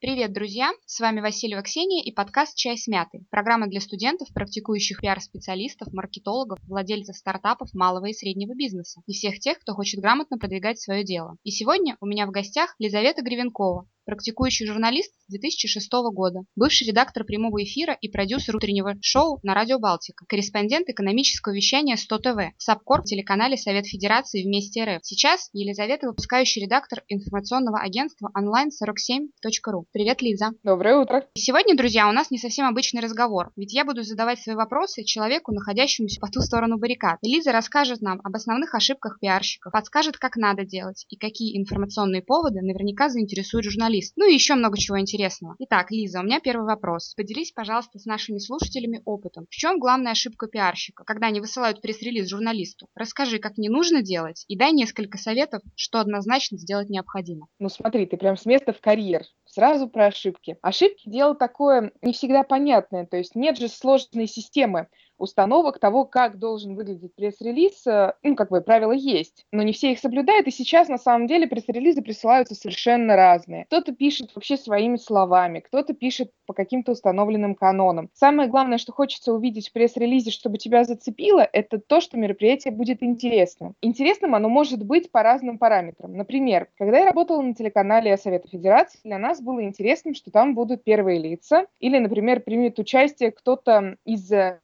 Привет, друзья! С вами Васильева Ксения и подкаст «Чай с мятой». Программа для студентов, практикующих пиар-специалистов, маркетологов, владельцев стартапов малого и среднего бизнеса и всех тех, кто хочет грамотно продвигать свое дело. И сегодня у меня в гостях Лизавета Гривенкова, практикующий журналист с 2006 года, бывший редактор прямого эфира и продюсер утреннего шоу на Радио Балтика, корреспондент экономического вещания 100 ТВ, САПКОР телеканале Совет Федерации Вместе РФ. Сейчас Елизавета выпускающий редактор информационного агентства online47.ru. Привет, Лиза. Доброе утро. Сегодня, друзья, у нас не совсем обычный разговор, ведь я буду задавать свои вопросы человеку, находящемуся по ту сторону баррикад. И Лиза расскажет нам об основных ошибках пиарщиков, подскажет, как надо делать и какие информационные поводы наверняка заинтересуют журналистов журналист. Ну и еще много чего интересного. Итак, Лиза, у меня первый вопрос. Поделись, пожалуйста, с нашими слушателями опытом. В чем главная ошибка пиарщика, когда они высылают пресс-релиз журналисту? Расскажи, как не нужно делать, и дай несколько советов, что однозначно сделать необходимо. Ну смотри, ты прям с места в карьер. Сразу про ошибки. Ошибки дело такое не всегда понятное, то есть нет же сложной системы установок того, как должен выглядеть пресс-релиз, э, ну, как бы правила есть, но не все их соблюдают, и сейчас на самом деле пресс-релизы присылаются совершенно разные. Кто-то пишет вообще своими словами, кто-то пишет по каким-то установленным канонам. Самое главное, что хочется увидеть в пресс-релизе, чтобы тебя зацепило, это то, что мероприятие будет интересным. Интересным оно может быть по разным параметрам. Например, когда я работала на телеканале Совета Федерации, для нас было интересным, что там будут первые лица, или, например, примет участие кто-то из э,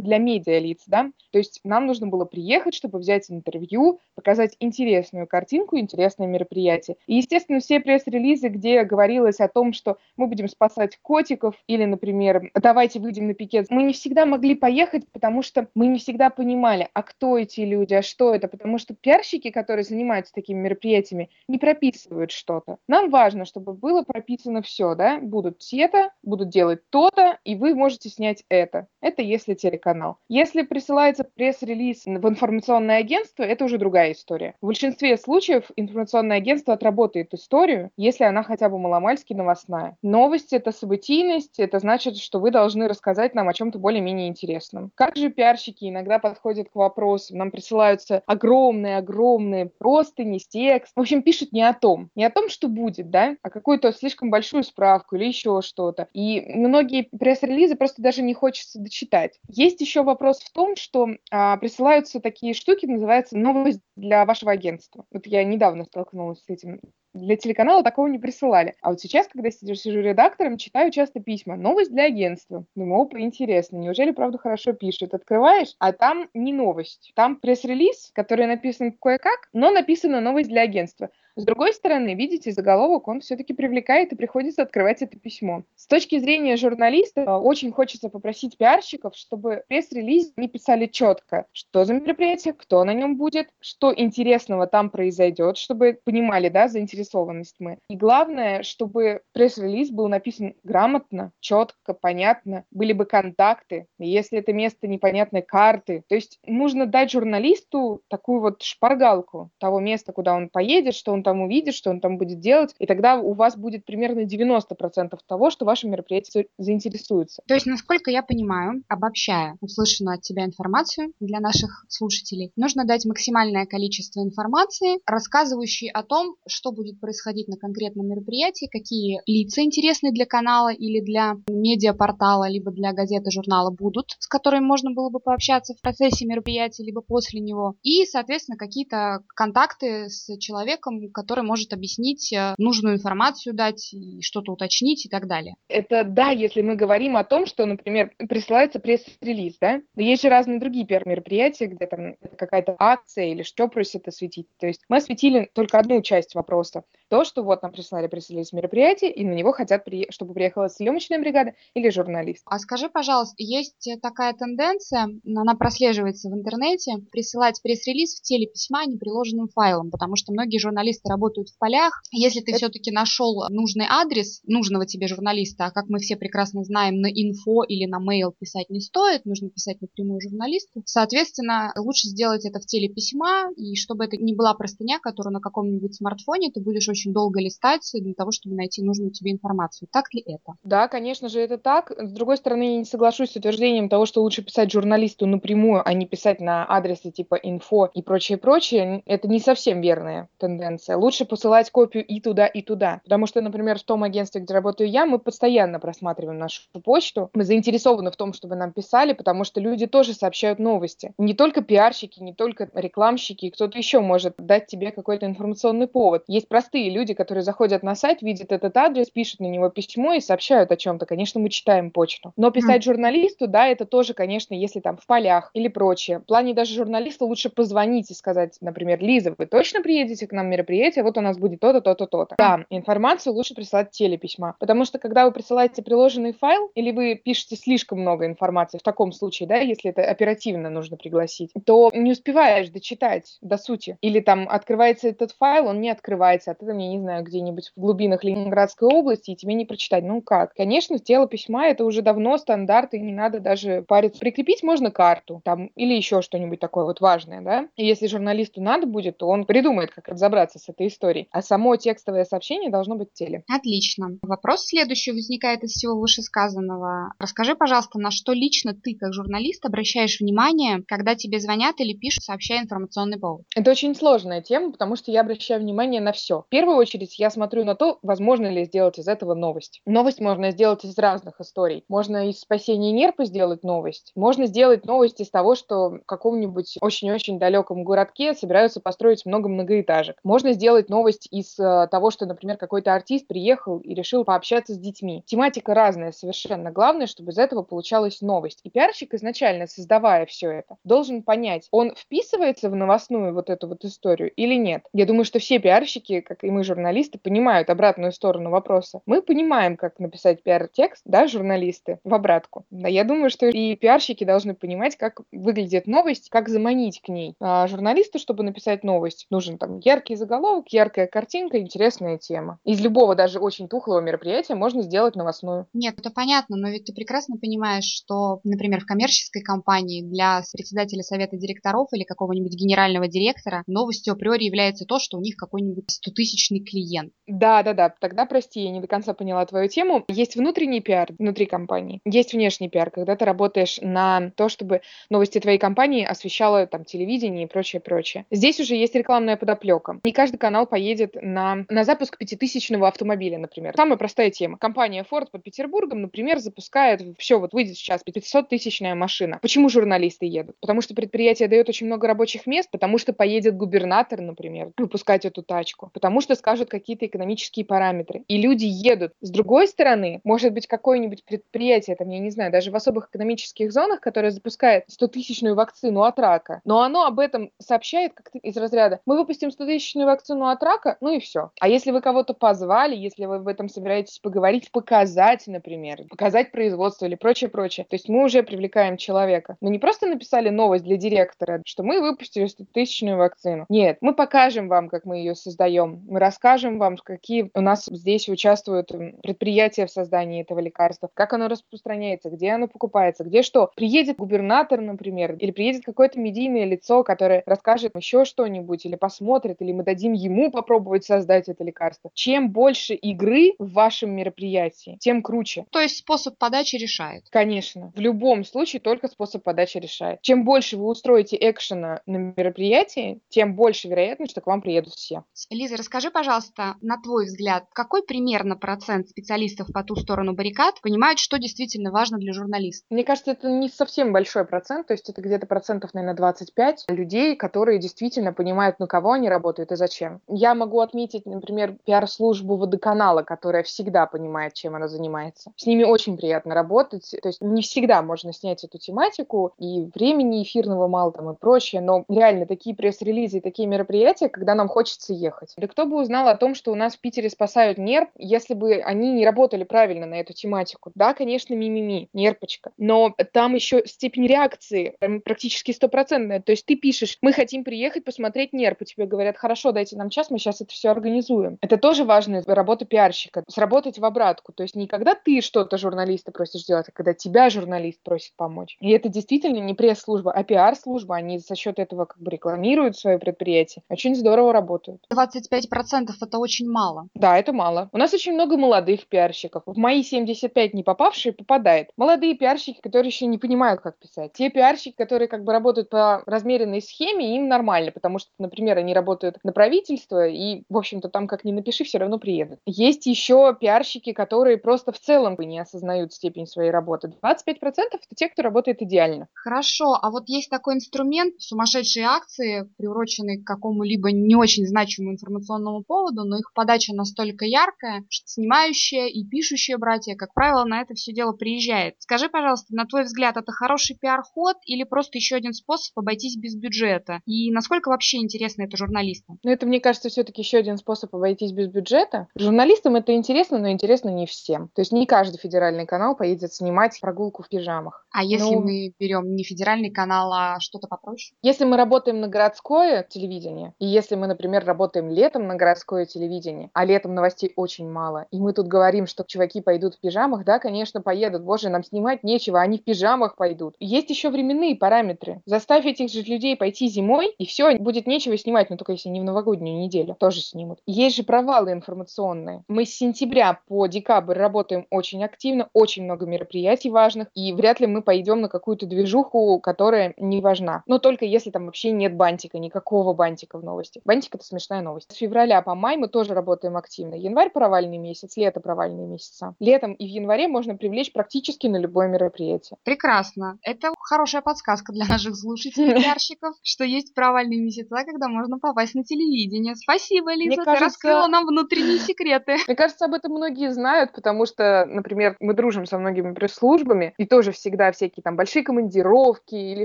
интересных для медиа лиц, да, то есть нам нужно было приехать, чтобы взять интервью, показать интересную картинку, интересное мероприятие. И, естественно, все пресс-релизы, где говорилось о том, что мы будем спасать котиков или, например, давайте выйдем на пикет, мы не всегда могли поехать, потому что мы не всегда понимали, а кто эти люди, а что это, потому что пиарщики, которые занимаются такими мероприятиями, не прописывают что-то. Нам важно, чтобы было прописано все, да, будут те-то, будут делать то-то, и вы можете снять это. Это если телеканал канал. Если присылается пресс-релиз в информационное агентство, это уже другая история. В большинстве случаев информационное агентство отработает историю, если она хотя бы маломальски новостная. Новость — это событийность, это значит, что вы должны рассказать нам о чем-то более-менее интересном. Как же пиарщики иногда подходят к вопросу, нам присылаются огромные-огромные простыни, текст. В общем, пишут не о том, не о том, что будет, да, а какую-то слишком большую справку или еще что-то. И многие пресс-релизы просто даже не хочется дочитать. Есть есть еще вопрос в том, что а, присылаются такие штуки, называется новость для вашего агентства. Вот я недавно столкнулась с этим. Для телеканала такого не присылали. А вот сейчас, когда сижу, сижу редактором, читаю часто письма. Новость для агентства. Думаю, опа, интересно. Неужели, правда, хорошо пишут? Открываешь, а там не новость. Там пресс-релиз, который написан кое-как, но написана новость для агентства. С другой стороны, видите, заголовок, он все-таки привлекает и приходится открывать это письмо. С точки зрения журналиста, очень хочется попросить пиарщиков, чтобы пресс-релиз не писали четко, что за мероприятие, кто на нем будет, что интересного там произойдет, чтобы понимали, да, заинтересованность мы. И главное, чтобы пресс-релиз был написан грамотно, четко, понятно, были бы контакты, если это место непонятной карты. То есть нужно дать журналисту такую вот шпаргалку того места, куда он поедет, что он он там увидит, что он там будет делать, и тогда у вас будет примерно 90% того, что ваше мероприятие заинтересуется. То есть, насколько я понимаю, обобщая услышанную от тебя информацию для наших слушателей, нужно дать максимальное количество информации, рассказывающей о том, что будет происходить на конкретном мероприятии, какие лица интересны для канала или для медиапортала, либо для газеты, журнала будут, с которыми можно было бы пообщаться в процессе мероприятия, либо после него, и, соответственно, какие-то контакты с человеком, который может объяснить э, нужную информацию дать, что-то уточнить и так далее. Это да, если мы говорим о том, что, например, присылается пресс-релиз, да? Но есть же разные другие пиар-мероприятия, где там какая-то акция или что просят осветить. То есть мы осветили только одну часть вопроса. То, что вот нам прислали пресс-релиз мероприятия, и на него хотят, при... чтобы приехала съемочная бригада или журналист. А скажи, пожалуйста, есть такая тенденция, она прослеживается в интернете, присылать пресс-релиз в теле письма неприложенным файлом, потому что многие журналисты журналисты работают в полях. Если ты Это... все-таки нашел нужный адрес нужного тебе журналиста, а как мы все прекрасно знаем, на инфо или на mail писать не стоит, нужно писать напрямую журналисту. Соответственно, лучше сделать это в теле письма, и чтобы это не была простыня, которую на каком-нибудь смартфоне ты будешь очень очень долго листать для того, чтобы найти нужную тебе информацию. Так ли это? Да, конечно же, это так. С другой стороны, я не соглашусь с утверждением того, что лучше писать журналисту напрямую, а не писать на адресы типа инфо и прочее, прочее. Это не совсем верная тенденция. Лучше посылать копию и туда, и туда. Потому что, например, в том агентстве, где работаю я, мы постоянно просматриваем нашу почту. Мы заинтересованы в том, чтобы нам писали, потому что люди тоже сообщают новости. Не только пиарщики, не только рекламщики, кто-то еще может дать тебе какой-то информационный повод. Есть простые люди, которые заходят на сайт, видят этот адрес, пишут на него письмо и сообщают о чем-то. Конечно, мы читаем почту. Но писать журналисту, да, это тоже, конечно, если там в полях или прочее. В плане даже журналиста лучше позвонить и сказать, например, Лиза, вы точно приедете к нам на мероприятие, вот у нас будет то-то, то-то, то-то. Да, информацию лучше присылать телеписьма, потому что когда вы присылаете приложенный файл или вы пишете слишком много информации, в таком случае, да, если это оперативно нужно пригласить, то не успеваешь дочитать до сути. Или там открывается этот файл, он не открывается, а ты я не знаю, где-нибудь в глубинах Ленинградской области, и тебе не прочитать. Ну как? Конечно, тело письма это уже давно стандарт, и не надо даже париться. Прикрепить можно карту там или еще что-нибудь такое вот важное, да? И если журналисту надо будет, то он придумает, как разобраться с этой историей. А само текстовое сообщение должно быть в теле. Отлично. Вопрос следующий возникает из всего вышесказанного. Расскажи, пожалуйста, на что лично ты, как журналист, обращаешь внимание, когда тебе звонят или пишут, сообщая информационный повод? Это очень сложная тема, потому что я обращаю внимание на все. В первую очередь я смотрю на то, возможно ли сделать из этого новость. Новость можно сделать из разных историй. Можно из спасения нерпа сделать новость. Можно сделать новость из того, что в каком-нибудь очень-очень далеком городке собираются построить много многоэтажек. Можно сделать новость из э, того, что, например, какой-то артист приехал и решил пообщаться с детьми. Тематика разная совершенно. Главное, чтобы из этого получалась новость. И пиарщик изначально, создавая все это, должен понять, он вписывается в новостную вот эту вот историю или нет. Я думаю, что все пиарщики, как и мы, журналисты, понимают обратную сторону вопроса. Мы понимаем, как написать пиар-текст, да, журналисты, в обратку. Да, я думаю, что и пиарщики должны понимать, как выглядит новость, как заманить к ней. А журналисту, чтобы написать новость, нужен там яркий заголовок, яркая картинка, интересная тема. Из любого, даже очень тухлого мероприятия можно сделать новостную. Нет, это понятно, но ведь ты прекрасно понимаешь, что, например, в коммерческой компании для председателя совета директоров или какого-нибудь генерального директора новостью априори является то, что у них какой-нибудь стотысячный клиент. Да, да, да. Тогда, прости, я не до конца поняла твою тему. Есть внутренний пиар внутри компании, есть внешний пиар, когда ты работаешь на то, чтобы новости твоей компании освещало там телевидение и прочее, прочее. Здесь уже есть рекламная подоплека. Не каждый канал поедет на, на запуск пятитысячного автомобиля, например. Самая простая тема. Компания Ford под Петербургом, например, запускает все, вот выйдет сейчас 500-тысячная машина. Почему журналисты едут? Потому что предприятие дает очень много рабочих мест, потому что поедет губернатор, например, выпускать эту тачку, потому что скажут какие-то экономические параметры. И люди едут. С другой стороны, может быть, какое-нибудь предприятие, там, я не знаю, даже в особых экономических зонах, которое запускает 100-тысячную вакцину от рака, но оно об этом сообщает как-то из разряда, мы выпустим 100-тысячную вакцину от рака, ну и все. А если вы кого-то позвали, если вы в этом собираетесь поговорить, показать, например, показать производство или прочее, прочее, то есть мы уже привлекаем человека. Мы не просто написали новость для директора, что мы выпустили 100-тысячную вакцину. Нет, мы покажем вам, как мы ее создаем. Мы расскажем вам, какие у нас здесь участвуют предприятия в создании этого лекарства, как оно распространяется, где оно покупается, где что. Приедет губернатор, например, или приедет какое-то медийное лицо, которое расскажет еще что-нибудь, или посмотрит, или мы дадим ему попробовать создать это лекарство. Чем больше игры в вашем мероприятии, тем круче. То есть способ подачи решает? Конечно. В любом случае только способ подачи решает. Чем больше вы устроите экшена на мероприятии, тем больше вероятность, что к вам приедут все. Лиза, расскажи, пожалуйста, на твой взгляд, какой примерно процент специалистов по ту сторону баррикад понимают, что действительно важно для журналиста? Мне кажется, это не совсем большой процент, то есть это где-то процентов, наверное, 25 людей, которые действительно понимают, на кого они работают и зачем. Я могу отметить, например, пиар-службу водоканала, которая всегда понимает, чем она занимается. С ними очень приятно работать, то есть не всегда можно снять эту тематику, и времени эфирного мало там и прочее, но реально такие пресс-релизы и такие мероприятия, когда нам хочется ехать. Да кто бы узнал о том, что у нас в Питере спасают нерв, если бы они не работали правильно на эту тематику. Да, конечно, мимими, нерпочка, но там еще степень реакции практически стопроцентная. То есть ты пишешь, мы хотим приехать посмотреть нерп, и тебе говорят, хорошо, дайте нам час, мы сейчас это все организуем. Это тоже важная работа пиарщика, сработать в обратку. То есть не когда ты что-то журналиста просишь сделать, а когда тебя журналист просит помочь. И это действительно не пресс-служба, а пиар-служба. Они за счет этого как бы рекламируют свое предприятие. Очень здорово работают. 25% это очень мало. Да, это мало. У нас очень много молодых пиарщиков. В мои 75 не попавшие попадает. Молодые пиарщики, которые еще не понимают, как писать. Те пиарщики, которые как бы работают по размеренной схеме, им нормально, потому что, например, они работают на правительство, и, в общем-то, там как ни напиши, все равно приедут. Есть еще пиарщики, которые просто в целом не осознают степень своей работы. 25% это те, кто работает идеально. Хорошо, а вот есть такой инструмент, сумасшедшие акции, приуроченные к какому-либо не очень значимому информационному поводу, но их подача настолько яркая, что снимающие и пишущие братья, как правило, на это все дело приезжает. Скажи, пожалуйста, на твой взгляд, это хороший пиар-ход или просто еще один способ обойтись без бюджета? И насколько вообще интересно это журналистам? Ну, это, мне кажется, все-таки еще один способ обойтись без бюджета. Журналистам это интересно, но интересно не всем. То есть не каждый федеральный канал поедет снимать прогулку в пижамах. А если ну, мы берем не федеральный канал, а что-то попроще? Если мы работаем на городское телевидение, и если мы, например, работаем летом на городское телевидение, а летом новостей очень мало, и мы тут говорим, что чуваки пойдут в пижамах, да, конечно, поедут. Боже, нам снимать нечего, они в пижамах пойдут. Есть еще временные параметры. Заставь этих же людей пойти зимой, и все, будет нечего снимать, но только если не в новогоднюю неделю, тоже снимут. Есть же провалы информационные. Мы с сентября по декабрь работаем очень активно, очень много мероприятий важных, и вряд ли мы пойдем на какую-то движуху, которая не важна. Но только если там вообще нет бантика, никакого бантика в новости. Бантик — это смешная новость. С февраля по май мы тоже работаем активно. Январь — провальный месяц, лето — провальные месяца. Летом и в январе можно привлечь практически на любое мероприятие. Прекрасно. Это хорошая подсказка для наших слушателей, пиарщиков, что есть провальные месяца, когда можно попасть на телевидение. Спасибо, Лиза, ты раскрыла нам внутренние секреты. Мне кажется, об этом многие знают, потому что, например, мы дружим со многими пресс-службами, и тоже всегда всякие там большие командировки или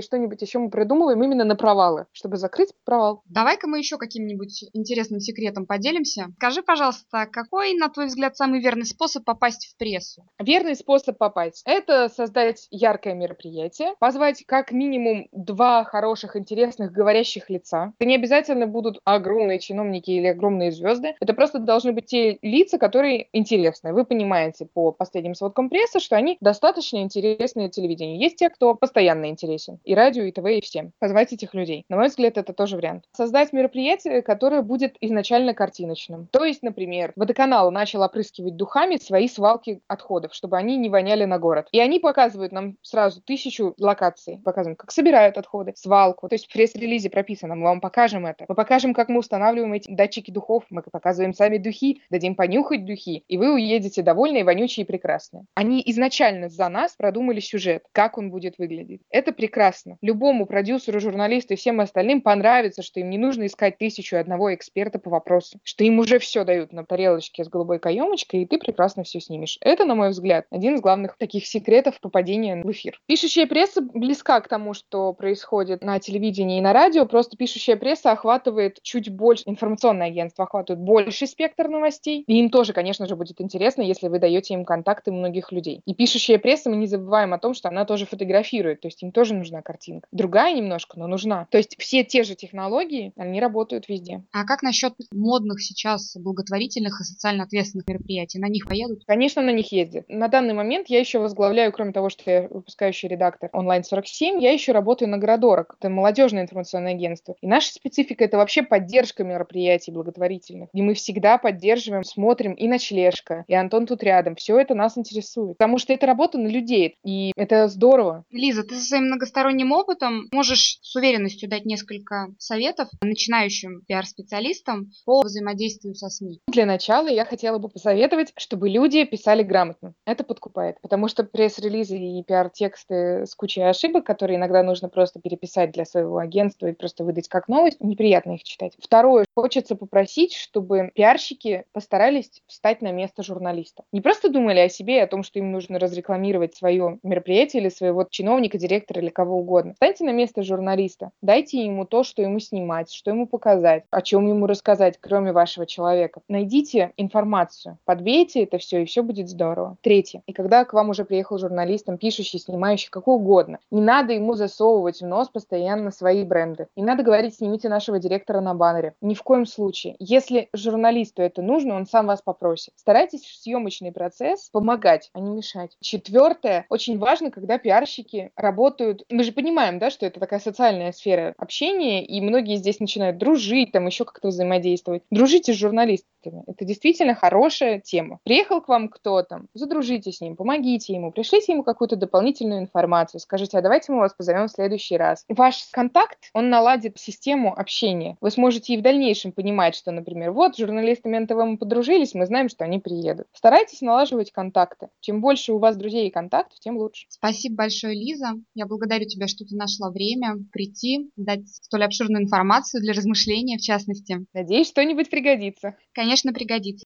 что-нибудь еще мы придумываем именно на провалы, чтобы закрыть провал. Давай-ка мы еще каким-нибудь интересным секретом поделимся. Скажи, пожалуйста, какой, на твой взгляд, самый верный способ попасть в прессу? Верный способ попасть – это создать яркое мероприятие, позвать как минимум два хороших, интересных, говорящих лица. Это не обязательно будут огромные чиновники или огромные звезды. Это просто должны быть те лица, которые интересны. Вы понимаете по последним сводкам прессы, что они достаточно телевидение телевидению. Есть те, кто постоянно интересен. И радио, и ТВ, и всем. Позвать этих людей. На мой взгляд, это тоже вариант. Создать мероприятие, которое будет изначально картиночным. То есть, например, водоканал начал опрыскивать духами свои свалки отходов, чтобы они не воняли на город. И они показывают нам сразу тысячу локаций. Показывают, как собирают отходы, свалку. То есть в пресс-релизе прописано, мы вам покажем это. Мы покажем, как мы устанавливаем эти датчики духов. Мы показываем сами духи, дадим понюхать духи. И вы уедете довольные, вонючие и прекрасные. Они изначально за нас продумали сюжет как он будет выглядеть. Это прекрасно. Любому продюсеру, журналисту и всем остальным понравится, что им не нужно искать тысячу одного эксперта по вопросу, что им уже все дают на тарелочке с голубой каемочкой, и ты прекрасно все снимешь. Это, на мой взгляд, один из главных таких секретов попадения в эфир. Пишущая пресса близка к тому, что происходит на телевидении и на радио, просто пишущая пресса охватывает чуть больше, информационное агентство охватывает больший спектр новостей, и им тоже, конечно же, будет интересно, если вы даете им контакты многих людей. И пишущая пресса, мы не забываем о том, что она тоже фотографирует, то есть им тоже нужна картинка. Другая немножко, но нужна. То есть все те же технологии, они работают везде. А как насчет модных сейчас благотворительных и социально ответственных мероприятий? На них поедут? Конечно, на них ездят. На данный момент я еще возглавляю, кроме того, что я выпускающий редактор онлайн-47, я еще работаю на Городорок. Это молодежное информационное агентство. И наша специфика это вообще поддержка мероприятий благотворительных. И мы всегда поддерживаем, смотрим и ночлежка, и Антон тут рядом. Все это нас интересует. Потому что это работа на людей. И это здорово. Лиза, ты со своим многосторонним опытом можешь с уверенностью дать несколько советов начинающим пиар-специалистам по взаимодействию со СМИ. Для начала я хотела бы посоветовать, чтобы люди писали грамотно. Это подкупает, потому что пресс-релизы и пиар-тексты с кучей ошибок, которые иногда нужно просто переписать для своего агентства и просто выдать как новость, неприятно их читать. Второе, хочется попросить, чтобы пиарщики постарались встать на место журналиста. Не просто думали о себе и о том, что им нужно разрекламировать свое мероприятие или своего чиновника, директора или кого угодно. Встаньте на место журналиста, дайте ему то, что ему снимать, что ему показать, о чем ему рассказать, кроме вашего человека. Найдите информацию, подбейте это все, и все будет здорово. Третье. И когда к вам уже приехал журналист, там, пишущий, снимающий, какой угодно, не надо ему засовывать в нос постоянно свои бренды. Не надо говорить, снимите нашего директора на баннере. Ни в коем случае. Если журналисту это нужно, он сам вас попросит. Старайтесь в съемочный процесс помогать, а не мешать. Четвертое. Очень важно, когда пиарщики работают... Мы же понимаем, да, что это такая социальная сфера общения, и многие здесь начинают дружить, там еще как-то взаимодействовать. Участвовать. Дружите с журналистами. Это действительно хорошая тема. Приехал к вам кто-то, задружите с ним, помогите ему, пришлите ему какую-то дополнительную информацию, скажите, а давайте мы вас позовем в следующий раз. Ваш контакт, он наладит систему общения. Вы сможете и в дальнейшем понимать, что, например, вот журналистами НТВ мы подружились, мы знаем, что они приедут. Старайтесь налаживать контакты. Чем больше у вас друзей и контактов, тем лучше. Спасибо большое, Лиза. Я благодарю тебя, что ты нашла время прийти, дать столь обширную информацию для размышления, в частности. Надеюсь, что-нибудь пригодится. Конечно, пригодится.